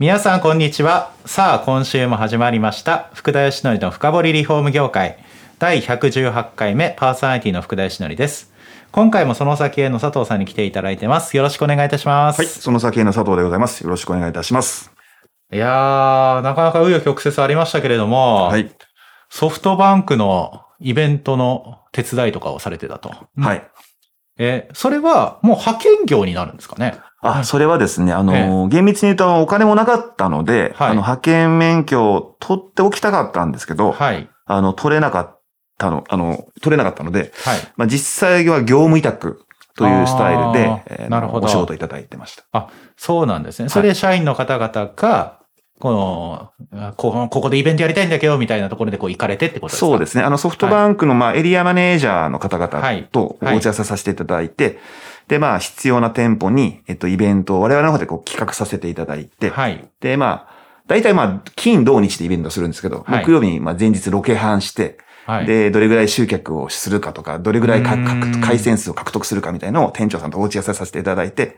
皆さんこんにちはさあ今週も始まりました福田義則の深掘りリフォーム業界第118回目パーソナリティの福田義則です今回もその先への佐藤さんに来ていただいてますよろしくお願いいたしますはい、その先への佐藤でございます。よろしくお願いいたします。いやーなかなか紆余曲折ありましたけれども、はい。ソフトバンクのイベントの手伝いとかをされてたと。はい。えーそれはもう派遣業になるんですかね？あ、それはですね、あの、厳密に言うとお金もなかったので、はいあの、派遣免許を取っておきたかったんですけど、はい。あの、取れなかったの、あの、取れなかったので、はい。まあ、実際は業務委託というスタイルあでー、えーなるほどお仕事いただいてました。そうなんですね。それで社員の方々が、この、あここここでイベントやりたいんだけど、みたいなところでこう行かれてってことですか？そうですね。あの、ソフトバンクの、まあ、エリアマネージャーの方々とおはい打ち合わせさせていただいて、で、まあ、必要な店舗に、えっと、イベントを我々の方でこう企画させていただいて、はい。で、まあ、大体まあ、金、土、日でイベントするんですけど、はい木曜日にまあ前日ロケハンして、はい。で、どれぐらい集客をするかとか、どれぐらい回線数を獲得するかみたいなのを店長さんとお打ち合わせさせていただいて、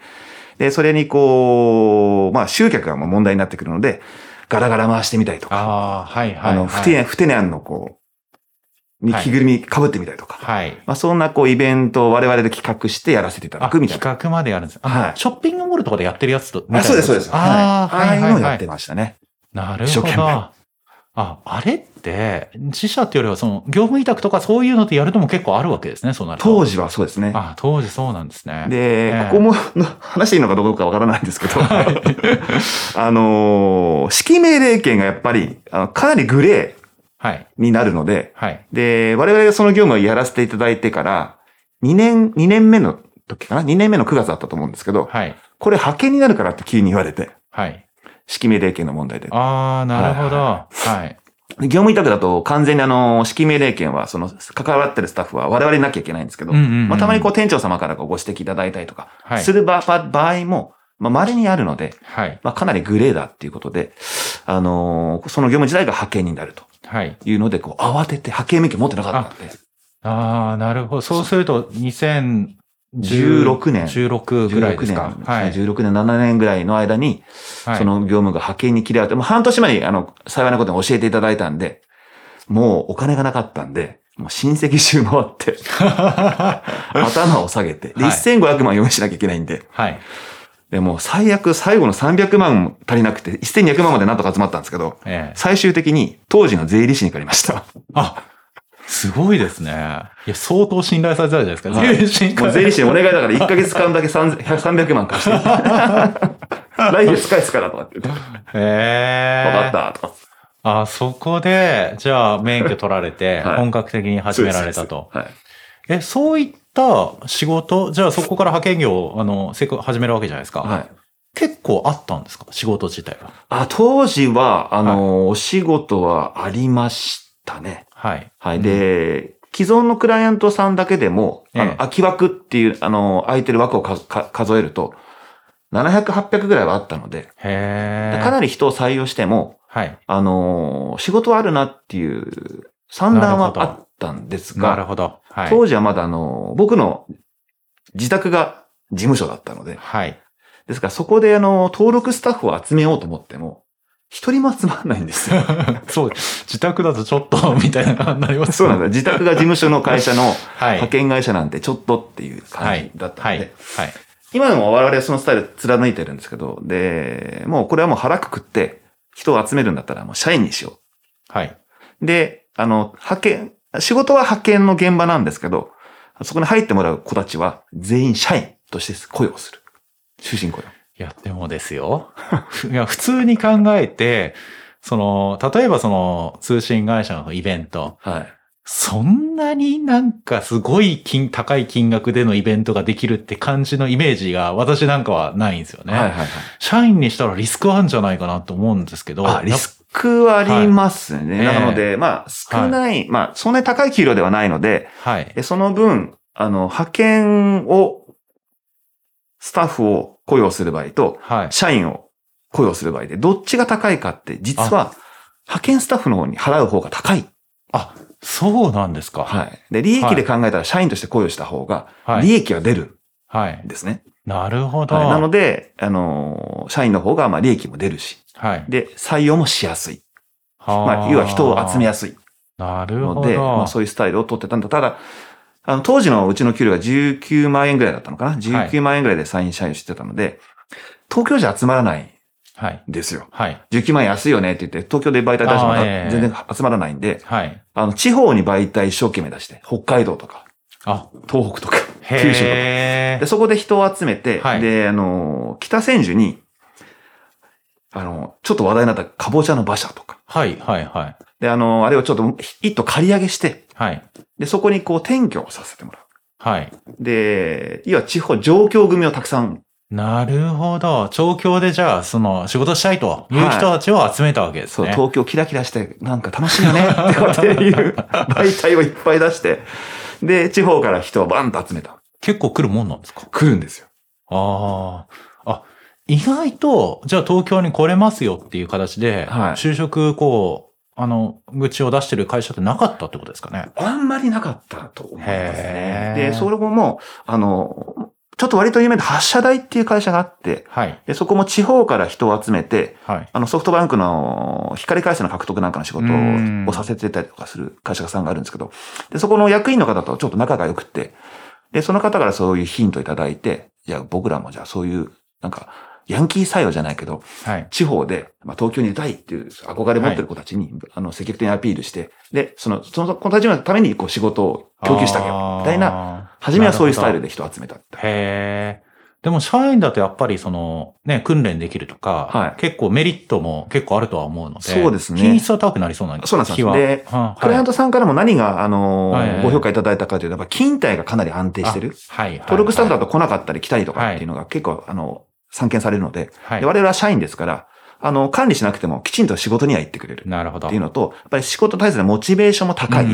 で、それにこう、まあ、集客がもう問題になってくるので、ガラガラ回してみたりとか、ああ、はい、はい。あの、ふてね、ふてねあんのこう、にはい着ぐるみ被ってみたりとか、はい。まあ、そんなこう、イベントを我々で企画してやらせていただあ、くみたいな。企画までやるんです。はいショッピングモールとかでやってるやつと。あそうです、そうです。ああ、はい。ああいうのをやってはいはいはい。ましたね。なる一生懸命ほど。あ、あれって、自社っていうよりは、その、業務委託とかそういうのってやるのも結構あるわけですね、そうなると。当時はそうですね。あ、当時そうなんですね。で、ええここもの話していいのかどうかわからないんですけど、あのー指揮命令権がやっぱり、かなりグレはい。ーになるので、はい。で、我々がその業務をやらせていただいてから、2年、2年目の時かな ?2 年目の9月だったと思うんですけど、はい。これ派遣になるからって急に言われて、はい。指揮命令権の問題で。ああ、なるほど。ははい。業務委託だと完全にあの、指揮命令権は、その、関わってるスタッフは我々になきゃいけないんですけど、まあ、たまにこう店長様からご指摘いただいたりとか、はいする場合も、まあ、稀にあるので、はい。まあ、かなりグレーだっていうことで、あのーその業務自体が派遣になるとはい。いうので、こう、慌てて派遣免許持ってなかったんで、ああ、なるほど。そうすると、2016 16年16ぐらいですか。16年、はい。16年、7年ぐらいの間に、はいその業務が派遣に切り替わって、もう半年前に、あの、幸いなことに教えていただいたんで、もうお金がなかったんで、もう親戚中回って、頭を下げて、で、はい1500万用意しなきゃいけないんで、はい。でもう最悪最後の300万も足りなくて、1200万までなんとか集まったんですけど、ええ。最終的に当時の税理士に借りました。あ、すごいですね。いや、相当信頼されてたじゃないですか。はい税理士にもう税理士にお願いだから1ヶ月間だけ3 300万貸して。来月返すからとかって言って。へえ。分かったとか。あ、そこで、じゃあ免許取られて、はい本格的に始められたと。はい。え、そういった仕事、じゃあそこから派遣業を、あの、せっ始めるわけじゃないですか。はい。結構あったんですか？仕事自体は。あ、当時は、あの、お仕事はありましたね。はい。はい。で、既存のクライアントさんだけでも、あええの、空き枠っていう、あの、空いてる枠を数えると、700、800ぐらいはあったので、へえ。かなり人を採用しても、はい。あの、仕事はあるなっていう算段はあったんですが、なるほど。はい。当時はまだあの、僕の自宅が事務所だったので、はい。ですからそこであの、登録スタッフを集めようと思っても、一人も集まらないんですよ。そう、自宅だとちょっと、みたいな感じになりますそうなんだ。自宅が事務所の会社のはい。派遣会社なんてちょっとっていう感じだったので、はい。はい。今でも我々はそのスタイル貫いてるんですけど、で、もうこれはもう腹くくって人を集めるんだったらもう社員にしよはい。う。で、あの、派遣、仕事は派遣の現場なんですけど、そこに入ってもらう子たちは全員社員として雇用する。終身雇用。いや、でもですよ。いや、普通に考えて、その、例えばその、通信会社のイベント、はい。そんなになんかすごい金、高い金額でのイベントができるって感じのイメージが私なんかはないんですよね。はいはいはい。社員にしたらリスクあるんじゃないかなと思うんですけど。あ、リスくありますね。はいなので、まあ、少ない、まあ、そんなに高い給料ではないので、はい。えその分、あの、派遣を、スタッフを雇用する場合と、はい。社員を雇用する場合で、どっちが高いかって、実は、派遣スタッフの方に払う方が高い。あ、そうなんですか。はい。で、利益で考えたら社員として雇用した方が、はい利益が出るはいん。ですね。なるほど。はい、なので、あのー社員の方が、まあ、利益も出るし、はい。で、採用もしやすい。はまあ、要は人を集めやすすいい。なるほので、まどあ、。そういうスタイルを取ってたんだ。ただ、あの、当時のうちの給料が19万円ぐらいだったのかな ?19 万円ぐらいで社員社員してたので、東京じゃ集まらないんはい。ですよ。はい。19万円安いよねって言って、東京で媒体出しても全然集まらないんで、はい。あの、地方に媒体一生懸命出して、北海道とか、あ、東北とか、九州とか。へで、そこで人を集めて、はいで、あの、北千住に、あの、ちょっと話題になったかぼちゃの馬車とか。はい、はい、はい。で、あの、あれをちょっと一頭借り上げして、はい。で、そこにこう転居をさせてもらう。はい。で、要は地方、上京組をたくさん、なるほど。調教でじゃあ、その、仕事したいという人たちを集めたわけですそう、ね。東京キラキラして、なんか楽しいよねっていう 媒体をいっぱい出して、で、地方から人をバンと集めた。結構来るもんなんですか？来るんですよ。ああ。あ、意外と、じゃあ東京に来れますよっていう形で、はい就職、こう、あの、愚痴を出してる会社ってなかったってことですかね？あんまりなかったと思います。ねで、それも、あの、ちょっと割と有名な発射台っていう会社があって、はい。でそこも地方から人を集めて、はい。あのソフトバンクの光回線の獲得なんかの仕事うんをさせてたりとかする会社さんがあるんですけど、で、そこの役員の方とちょっと仲が良くって、で、その方からそういうヒントいただいて、じゃあ僕らもじゃあそういう、なんか、ヤンキー採用じゃないけど、はい。地方で、まあ、東京にいたいっていう憧れ持ってる子たちに、あの、積極的にアピールして、で、その、その子たちのためにこう仕事を供給してあげよう。みたいな、な初めはそういうスタイルで。で人を集めた。へえ。でも社員だとやっぱりその、ね、訓練できるとか、はい結構メリットも結構あるとは思うので、そうですね品質は高くなりそうなそうなんです気は。でうんクライアントさんからも何が、あのーはいはいご評価いただいたかというと、やっぱ勤怠がかなり安定してる。はい。はい登録スタッフだと、と来なかったり来たりとかっていうのが結構、あの、散見されるので、はいで我々は社員ですから、あの、管理しなくてもきちんと仕事には行ってくれるなるほど。っていうのと、やっぱり仕事に対するモチベーションも高い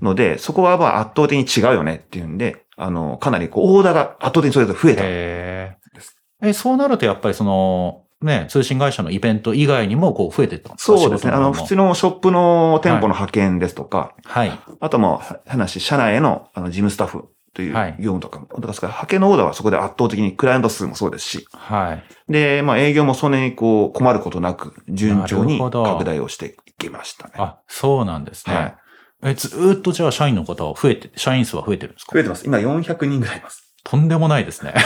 ので、そこはまあ圧倒的に違うよねっていうんで、あの、かなりこう、オーダーが圧倒的にそれぞれ増えた。へえ。え、そうなるとやっぱりその、ね、通信会社のイベント以外にもこう増えてったんですか？そうですね。あの、普通の。のショップの店舗の派遣ですとか、はい。あともう、話、社内へのあの事務スタッフというはい業務とかも、だから派遣のオーダーはそこで圧倒的にクライアント数もそうですし、はい。で、まあ営業もそんなにこう困ることなく、順調に拡大をしていきましたね。あ、そうなんですね。はいえ、ずーっとじゃあ社員の方は増えて、社員数は増えてるんですか？増えてます。今400人ぐらいいます。とんでもないですね。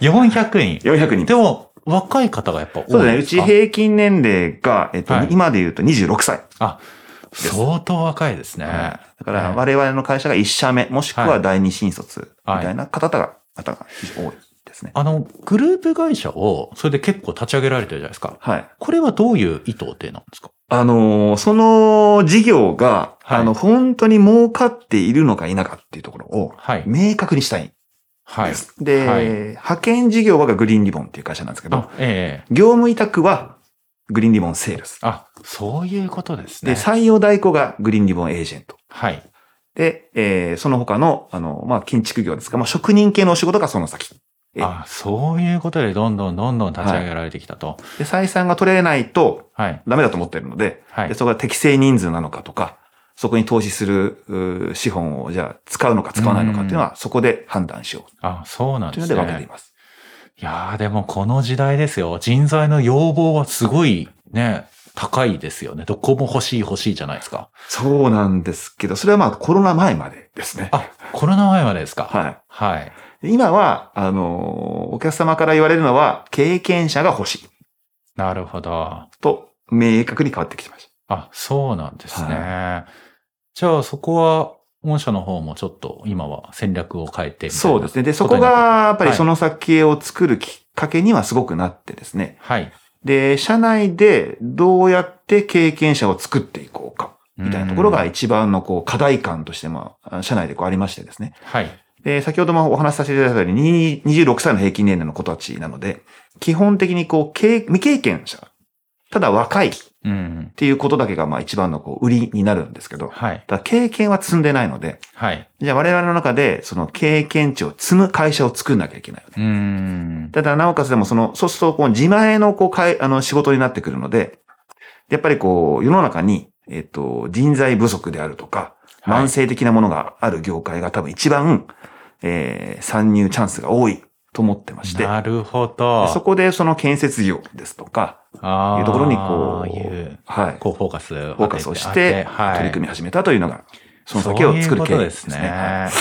400人。400人でも、若い方がやっぱ多いそうですね。うち平均年齢が、えっと、はい今で言うと26歳。あ、相当若いですね。だから我々の会社が1社目、もしくは第二新卒みたいな方が、方が非常に多いですね。あの、グループ会社を、それで結構立ち上げられてるじゃないですか。はい。これはどういう意図でなんですか？あのーその事業が、はいあの、本当に儲かっているのか否かっていうところをはい。明確にしたいんはいで。派遣事業はグリーンリボンっていう会社なんですけどあ、、ええ業務委託はグリーンリボンセールス。あ、そういうことですね。で、採用代行がグリーンリボンエージェント。はい。で、えーその他の、あの、まあ、建築業ですか、まあ、職人系のお仕事がその先。えあ、そういうことでどんどんどんどん立ち上げられてきたと。で、採算が取れないとはい。ダメだと思ってるので、はいで。そこが適正人数なのかとか、そこに投資する資本をじゃあ使うのか使わないのかっていうのはそこで判断しようあ、そうなんですというので分けていね。ます。いやーでもこの時代ですよ。人材の要望はすごいね、高いですよね。どこも欲しい欲しいじゃないですか。そうなんですけど、それはまあコロナ前までですね。あ、コロナ前までですか。はい。はい。今は、あのーお客様から言われるのは、経験者が欲しいなるほど。と、明確に変わってきてましあ、そうなんですね。じゃあそこは、御社の方もちょっと今は戦略を変えてみたいなそうですね。で、そこが、やっぱりはいその先を作るきっかけにはすごくなってですね。はい。で、社内でどうやって経験者を作っていこうか、みたいなところがうん一番のこう課題感としても、あ社内でこうありましてですね。はい。で、先ほどもお話しさせていただいたように、に26歳の平均年齢の子たちなので、基本的にこう、経未経験者ただ若いっうん。ていうことだけがまあ一番のこう売りになるんですけど、はい。ただ経験は積んでないので、はい。じゃあ我々の中でその経験値を積む会社を作んなきゃいけないよね。うん。ただなおかつでもその、そうするとこう自前のこうかいあの仕事になってくるので、やっぱりこう世の中に、えっと、人材不足であるとか、はい慢性的なものがある業界が多分一番、えー参入チャンスが多いと思ってまして、なるほど。そこでその建設業ですとか、あーいうところにこういう、はい、こうフォーカス。フフォーカスをして、はい、取り組み始めたというのが、その先を作る経緯ですね。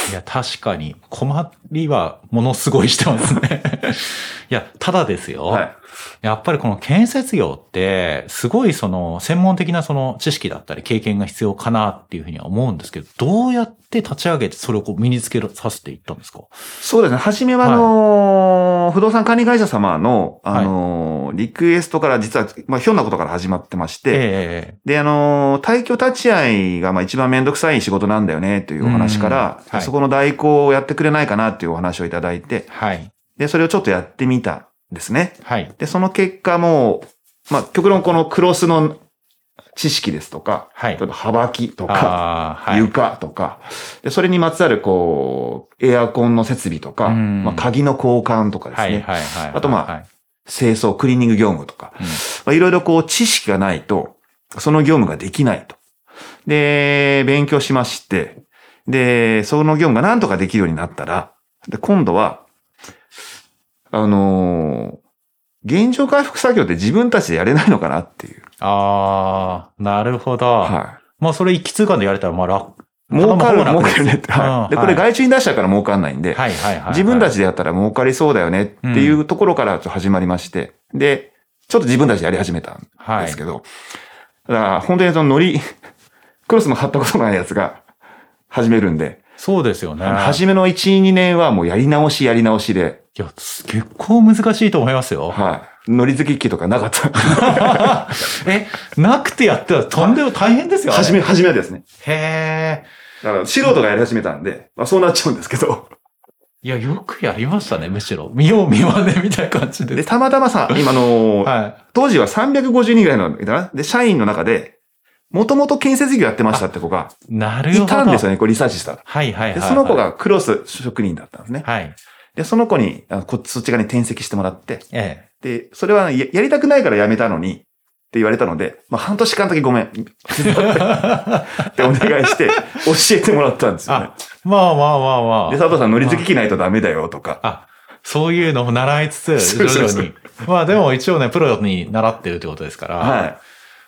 いや、確かに、困りはものすごいしてますね。いや、ただですよ。はい。やっぱりこの建設業って、すごいその専門的なその知識だったり経験が必要かなっていうふうには思うんですけど、どうやって立ち上げてそれをこう身につけさせていったんですか？そうですね。はじめは、あのー不動産管理会社様の、あのーリクエストから実は、まあ、ひょんなことから始まってまして、えで、あのー退去立ち会いが、まあ、一番めんどくさい仕事なんだよね、というお話から、そこの代行をやってくれないかな、っていうお話をいただいてえ、はい。で、それをちょっとやってみたんですね。はい。で、その結果もう、まあ、極論このクロスの知識ですとか、はい例えば幅木とか、はい。床とか、で、それにまつわる、こう、エアコンの設備とか、うんまあ、鍵の交換とかですね、はい、はい、はい。あとまあはい清掃、クリーニング業務とか、うんまあ、いろいろこう、知識がないと、その業務ができないと。で、勉強しまして、で、その業務が何とかできるようになったら、で、今度は、あのー現状回復作業って自分たちでやれないのかなっていう。ああ、なるほど。はまあ、それ一気通貫でやれたら、まあ、楽。い。儲かる、儲かるねって。はい。で、これうんはい外注に出しちゃうから儲かんないんで、はい、はい、はい。自分たちでやったら儲かりそうだよねっていうところから始まりまして、で、ちょっと自分たちでやり始めたんはいですけど、だから本当にそのノリ、クロスも貼ったことないやつが始めるんで、そうですよね。初めの1、2年はもうやり直しやり直しで、いや、結構難しいと思いますよ。はい。ノリ付き機とかなかった。え、なくてやってたらとんでも大変ですよ。初め、初めはですね。へえ。だから素人がやり始めたんで、まあそうなっちゃうんですけど。いや、よくやりましたね、むしろ。見よう見まねみたいな感じで。で、たまたまさ、今の、は当時は350人ぐらいの、で、社員の中で、もともと建設業やってましたって子がい。なるほど。いたんですよね、これリサーチしたら。はいはいはい、で、はい。その子。がクロス職人だったんですね。はい。で、その子に、あのこそっち側に転籍してもらって、えで、それはややりたくないから辞めたのに、って言われたので、まあ半年間だけごめん。ってお願いして、教えてもらったんですよねあ。まあまあまあまあ。で、佐藤さん乗り付き機ないとダメだよとか。あ、そういうのも習いつつ、そうそうそう徐々に。まあでも一応ね、プロに習ってるってことですから。はい。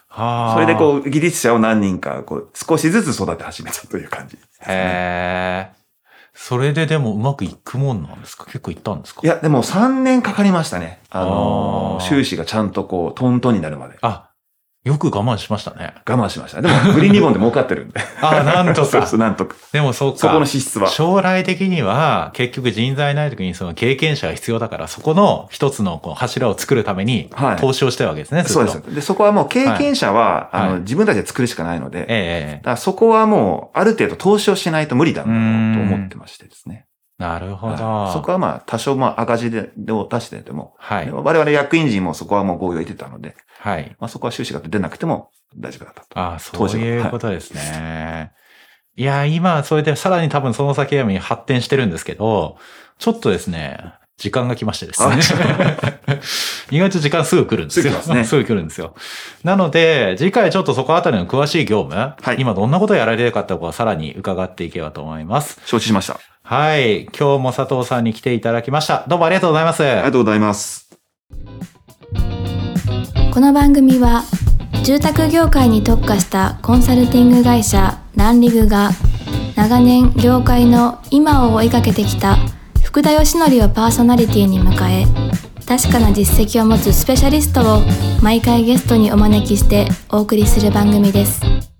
はそれでう。こう、技術者を何人か、こう、少しずつ育て始めたという感じ。へえ。それででもうまくいくもんなんですか？結構いったんですか？いや、でも3年かかりましたね。あのー収支がちゃんとこう、トントンになるまで。あ、よく我慢しましたね。我慢しました。でも、グリーンリボンで儲かってるんで。あ、なんとそうかそ。う、なんとか。でもそうか。そこの資質は。将来的には結局人材ない時にその経験者が必要だからそこの一つのこう柱を作るためにはい投資をしたいわけですね。ずっとそうです。で、そこはもう経験者は、あの、はいはい自分たちで作るしかないので、ええだからそこはもう、ある程度投資をしないと無理だろうと思ってましてですね。なるほはいど。そこはまあ、多少まあ赤字でを出してても、はい。我々役員陣もそこはもう合意を得てたので、はい。まあそこは収支が出なくても大丈夫だったと。あそ当時はういうことですね。いや、今、それでさらに多分その先に発展してるんですけど、ちょっとですね、時間が来ましてですね。意外と時間すぐ来るんですよ。すねすぐ来るんですよ。なので、次回ちょっとそこあたりの詳しい業務、はい今どんなことをやられてるかってことをさらに伺っていければと思います。承知しました。はい。今日も佐藤さんに来ていただきました。どうもありがとうございます。ありがとうございます。この番組は住宅業界に特化したコンサルティング会社ランリグが長年業界の今を追いかけてきた福田義則をパーソナリティに迎え確かな実績を持つスペシャリストを毎回ゲストにお招きしてお送りする番組です。